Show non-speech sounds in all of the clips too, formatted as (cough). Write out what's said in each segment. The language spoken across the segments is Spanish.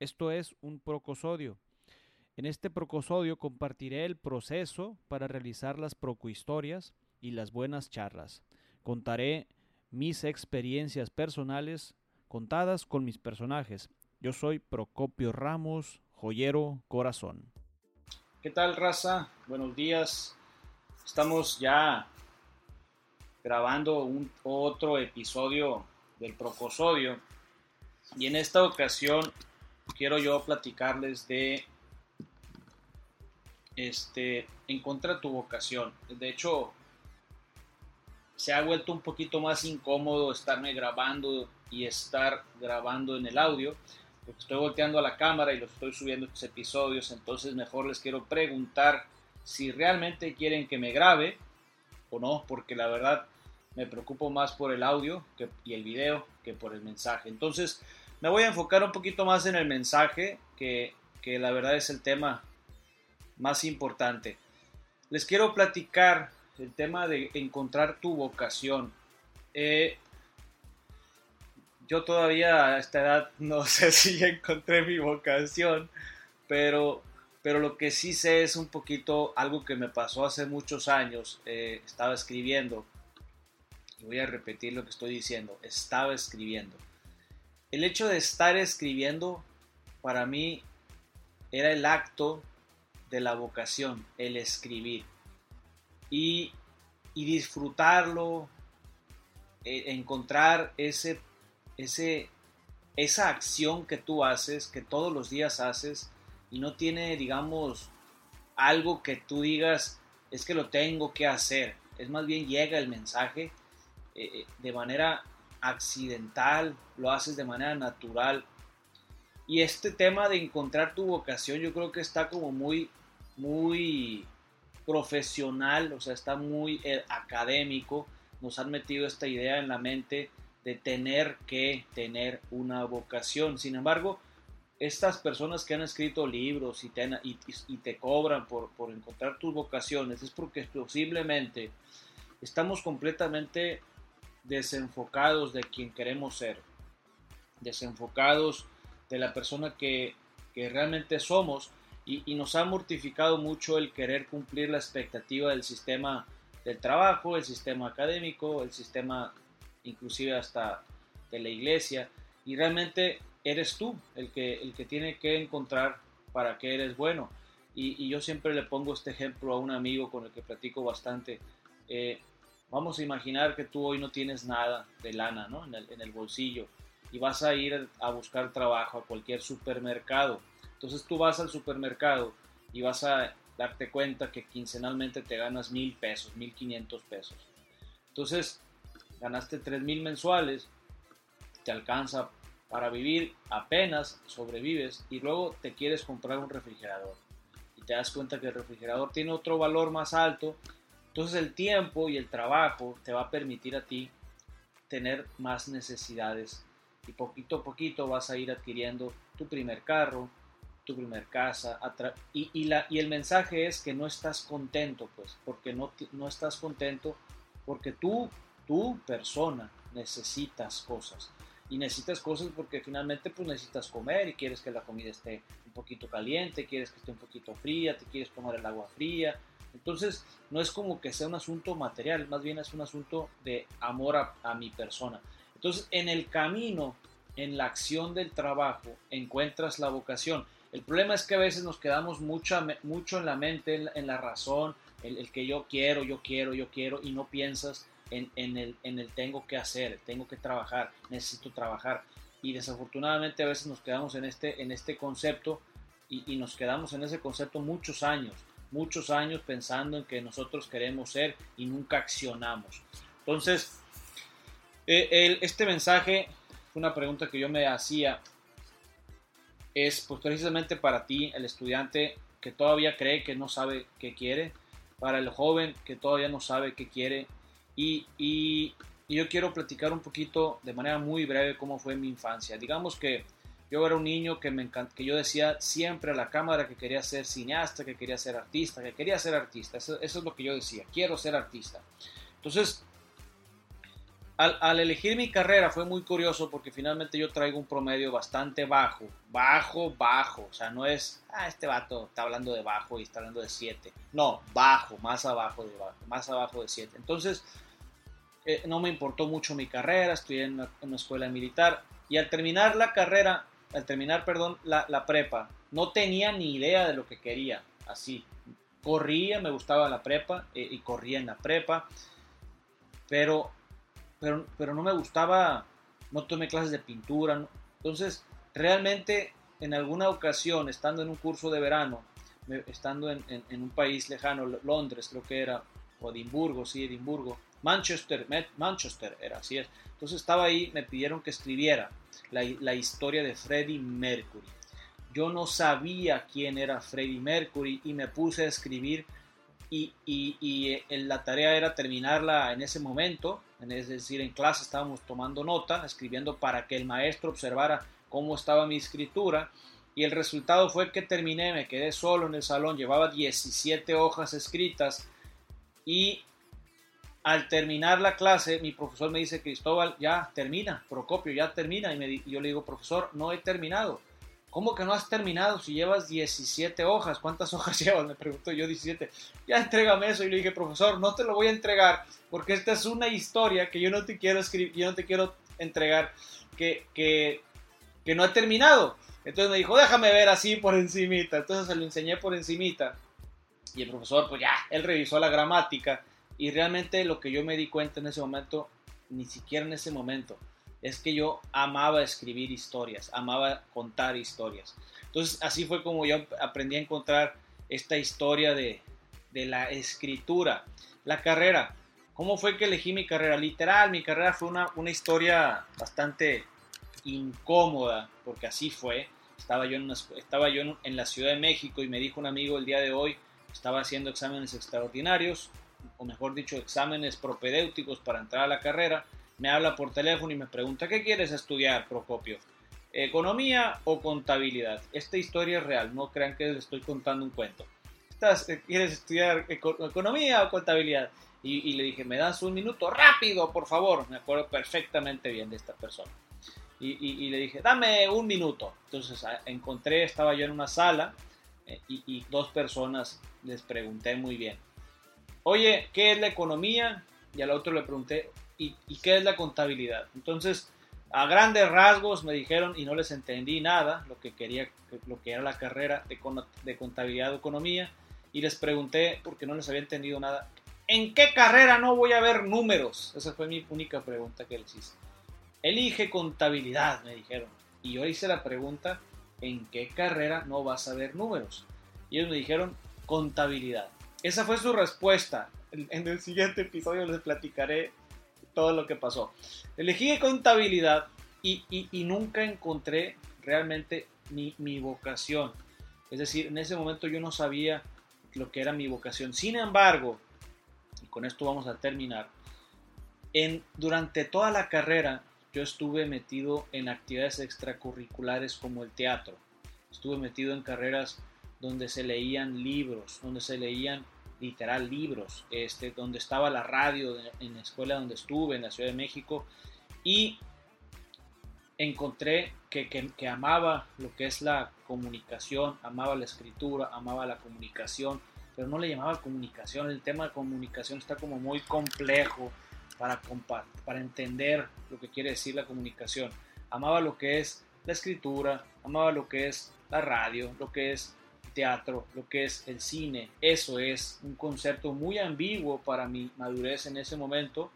Esto es un procosodio. En este procosodio compartiré el proceso para realizar las procohistorias y las buenas charlas. Contaré mis experiencias personales contadas con mis personajes. Yo soy Procopio Ramos, joyero corazón. ¿Qué tal, raza? Buenos días. Estamos ya grabando un otro episodio del Procosodio. Y en esta ocasión quiero yo platicarles de este encontrar tu vocación. De hecho, se ha vuelto un poquito más incómodo estarme grabando y estar grabando en el audio, porque estoy volteando a la cámara y los estoy subiendo estos episodios, entonces mejor les quiero preguntar si realmente quieren que me grabe o no, porque la verdad me preocupo más por el audio y el video que por el mensaje. Entonces me voy a enfocar un poquito más en el mensaje, que, que la verdad es el tema más importante. Les quiero platicar el tema de encontrar tu vocación. Eh, yo todavía a esta edad no (laughs) sé si encontré mi vocación, pero, pero lo que sí sé es un poquito algo que me pasó hace muchos años. Eh, estaba escribiendo, y voy a repetir lo que estoy diciendo, estaba escribiendo. El hecho de estar escribiendo para mí era el acto de la vocación, el escribir. Y, disfrutarlo, e, encontrar ese ese, esa acción que tú haces, que todos los días haces, y no tiene, digamos, algo que tú digas, es que lo tengo que hacer. Es más bien llega el mensaje eh, eh, de manera accidental, lo haces de manera natural. Y este tema de encontrar tu vocación yo creo que está como muy, muy profesional, o sea, está muy eh, académico. Nos han metido esta idea en la mente de tener que tener una vocación. Sin embargo, estas personas que han escrito libros y te, y, te cobran por, por, encontrar tus vocaciones es porque posiblemente estamos completamente desenfocados de quien queremos ser, desenfocados de la persona que, que realmente somos y, y, nos ha mortificado mucho el querer cumplir la expectativa del sistema del trabajo, el sistema académico, el sistema inclusive hasta de la iglesia, y realmente eres tú el que, el que tiene que encontrar para que eres bueno. Y, yo siempre le pongo este ejemplo a un amigo con el que platico bastante. Eh, vamos a imaginar que tú hoy no tienes nada de lana ¿no? en, el, en el bolsillo y vas a ir a buscar trabajo a cualquier supermercado. Entonces tú vas al supermercado y vas a darte cuenta que quincenalmente te ganas mil pesos, mil quinientos pesos. Entonces ganaste 3 mil mensuales, te alcanza para vivir, apenas sobrevives y luego te quieres comprar un refrigerador y te das cuenta que el refrigerador tiene otro valor más alto, entonces el tiempo y el trabajo te va a permitir a ti tener más necesidades y poquito a poquito vas a ir adquiriendo tu primer carro, tu primer casa y, la, y el mensaje es que no estás contento pues porque no, no estás contento porque tú tú persona necesitas cosas. Y necesitas cosas porque finalmente pues necesitas comer y quieres que la comida esté un poquito caliente, quieres que esté un poquito fría, te quieres tomar el agua fría. Entonces no es como que sea un asunto material, más bien es un asunto de amor a, mi persona. Entonces en el camino, en la acción del trabajo, encuentras la vocación. El problema es que a veces nos quedamos mucho, mucho en la mente, en la, razón, el, que yo quiero, yo quiero, yo quiero, y no piensas en, el, en el tengo que hacer, tengo que trabajar, necesito trabajar. Y desafortunadamente a veces nos quedamos en este, en este concepto y, nos quedamos en ese concepto muchos años, muchos años pensando en que nosotros queremos ser y nunca accionamos. Entonces, eh, este mensaje, una pregunta que yo me hacía, es pues precisamente para ti, el estudiante que todavía cree que no sabe qué quiere, para el joven que todavía no sabe qué quiere, y, yo quiero platicar un poquito de manera muy breve cómo fue mi infancia. Digamos que yo era un niño que, me que yo decía siempre a la cámara que quería ser cineasta, que quería ser artista, que quería ser artista. Eso, es lo que yo decía, quiero ser artista. Entonces, al, elegir mi carrera fue muy curioso porque finalmente yo traigo un promedio bastante bajo, bajo, bajo, o sea, no es, ah, este vato está hablando de bajo y está hablando de 7, no, bajo, más abajo de bajo, más abajo de 7. Entonces, eh, no me importó mucho mi carrera, estudié en una, escuela militar y al terminar la carrera, al terminar, perdón, la, la prepa, no tenía ni idea de lo que quería, así, corría, me gustaba la prepa eh, y corría en la prepa, pero pero, pero no me gustaba, no tomé clases de pintura. Entonces, realmente, en alguna ocasión, estando en un curso de verano, estando en, un país lejano, Londres creo que era, o Edimburgo, sí, Edimburgo, Manchester, Manchester era, así es. Entonces estaba ahí, me pidieron que escribiera la, historia de Freddie Mercury. Yo no sabía quién era Freddie Mercury y me puse a escribir y, y, y eh, la tarea era terminarla en ese momento, es decir, en clase estábamos tomando nota, escribiendo para que el maestro observara cómo estaba mi escritura y el resultado fue que terminé, me quedé solo en el salón, llevaba 17 hojas escritas y al terminar la clase mi profesor me dice, Cristóbal, ya termina, Procopio, ya termina y, me, y yo le digo, profesor, no he terminado ¿Cómo que no has terminado si llevas 17 hojas? ¿Cuántas (laughs) hojas llevas? Me preguntó yo 17. Ya entrégame eso. Y le dije, profesor, no te lo voy a entregar porque esta es una historia que yo no te quiero escribir, yo no te quiero entregar que, que, que no ha terminado. Entonces me dijo, déjame ver así por encimita. Entonces se lo enseñé por encimita. Y el profesor, pues ya, él revisó la gramática. Y realmente lo que yo me di cuenta en ese momento, ni siquiera en ese momento, es que yo amaba escribir historias, amaba contar historias. Entonces así fue como yo aprendí a encontrar esta historia de, la escritura. La carrera, ¿cómo fue que elegí mi carrera? Literal, mi carrera fue una, historia bastante incómoda, porque así fue. Estaba yo, en estaba yo en la Ciudad de México y me dijo un amigo el día de hoy, estaba haciendo exámenes extraordinarios, o mejor dicho, exámenes propedéuticos para entrar a la carrera me habla por teléfono y me pregunta, ¿qué quieres estudiar, Procopio? ¿Economía o contabilidad? Esta historia es real, no crean que les estoy contando un cuento. ¿Estás, eh, ¿Quieres estudiar economía o contabilidad? Y, le dije, ¿me das un minuto? Rápido, por favor. Me acuerdo perfectamente bien de esta persona. Y, le dije, dame un minuto. Entonces encontré, estaba yo en una sala eh, y dos personas les pregunté muy bien. Oye, ¿qué es la economía? Y al otro le pregunté, y, qué es la contabilidad. Entonces, a grandes rasgos me dijeron y no les entendí nada, lo que quería, lo que era la carrera de, de contabilidad o economía, y les pregunté, porque no les había entendido nada, ¿en qué carrera no voy a ver números? Esa fue mi única pregunta que les hice. Elige contabilidad, me dijeron. Y yo hice la pregunta, ¿en qué carrera no vas a ver números? Y ellos me dijeron, contabilidad. Esa fue su respuesta. En el siguiente episodio les platicaré todo lo que pasó. Elegí contabilidad y, nunca encontré realmente mi, mi, vocación. Es decir, en ese momento yo no sabía lo que era mi vocación. Sin embargo, y con esto vamos a terminar, en, durante toda la carrera yo estuve metido en actividades extracurriculares como el teatro. Estuve metido en carreras donde se leían libros, donde se leían literal libros, este, donde estaba la radio en la escuela donde estuve, en la Ciudad de México, y encontré que, que, amaba lo que es la comunicación, amaba la escritura, amaba la comunicación, pero no le llamaba comunicación, el tema de comunicación está como muy complejo para, para entender lo que quiere decir la comunicación. Amaba lo que es la escritura, amaba lo que es la radio, lo que es teatro, lo que es el cine. Eso es un concepto muy ambiguo para mi madurez en ese momento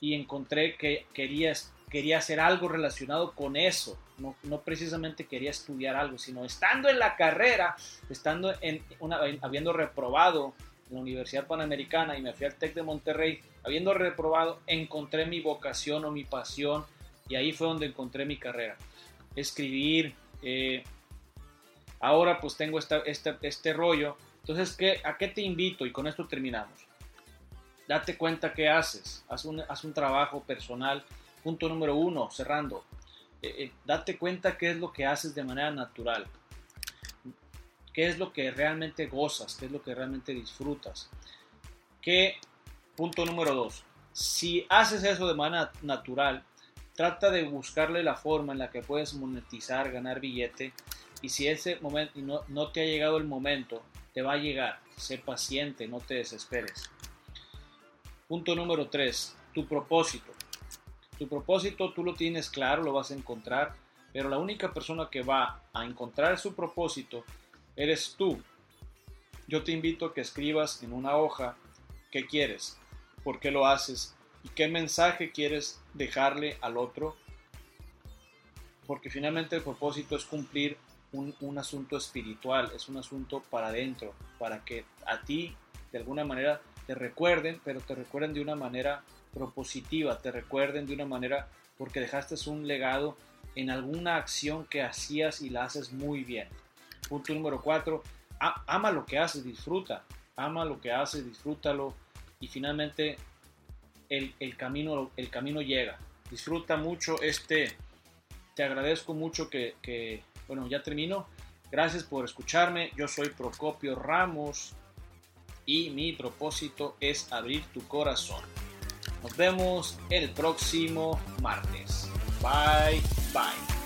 y encontré que quería, quería hacer algo relacionado con eso. No, no precisamente quería estudiar algo, sino estando en la carrera, estando en una, habiendo reprobado en la Universidad Panamericana y me fui al TEC de Monterrey, habiendo reprobado, encontré mi vocación o mi pasión y ahí fue donde encontré mi carrera. Escribir, eh, ahora pues tengo esta, este rollo. Entonces, ¿qué, ¿a qué te invito? Y con esto terminamos. Date cuenta qué haces. Haz un, haz un trabajo personal. Punto número uno, cerrando. Eh, eh, date cuenta qué es lo que haces de manera natural. ¿Qué es lo que realmente gozas? ¿Qué es lo que realmente disfrutas? ¿Qué, punto número dos, Si haces eso de manera natural, trata de buscarle la forma en la que puedes monetizar, ganar billete. Y si ese momento no, no te ha llegado el momento, te va a llegar. Sé paciente, no te desesperes. Punto número 3. Tu propósito. Tu propósito tú lo tienes claro, lo vas a encontrar, pero la única persona que va a encontrar su propósito eres tú. Yo te invito a que escribas en una hoja qué quieres, por qué lo haces y qué mensaje quieres dejarle al otro, porque finalmente el propósito es cumplir un, un asunto espiritual, es un asunto para adentro, para que a ti de alguna manera te recuerden, pero te recuerden de una manera propositiva, te recuerden de una manera porque dejaste un legado en alguna acción que hacías y la haces muy bien. Punto número cuatro, ama lo que haces, disfruta, ama lo que haces, disfrútalo y finalmente el, camino, el camino llega. Disfruta mucho este, te agradezco mucho que, bueno, ya termino. Gracias por escucharme, yo soy Procopio Ramos y mi propósito es abrir tu corazón. Nos vemos el próximo martes. Bye, bye.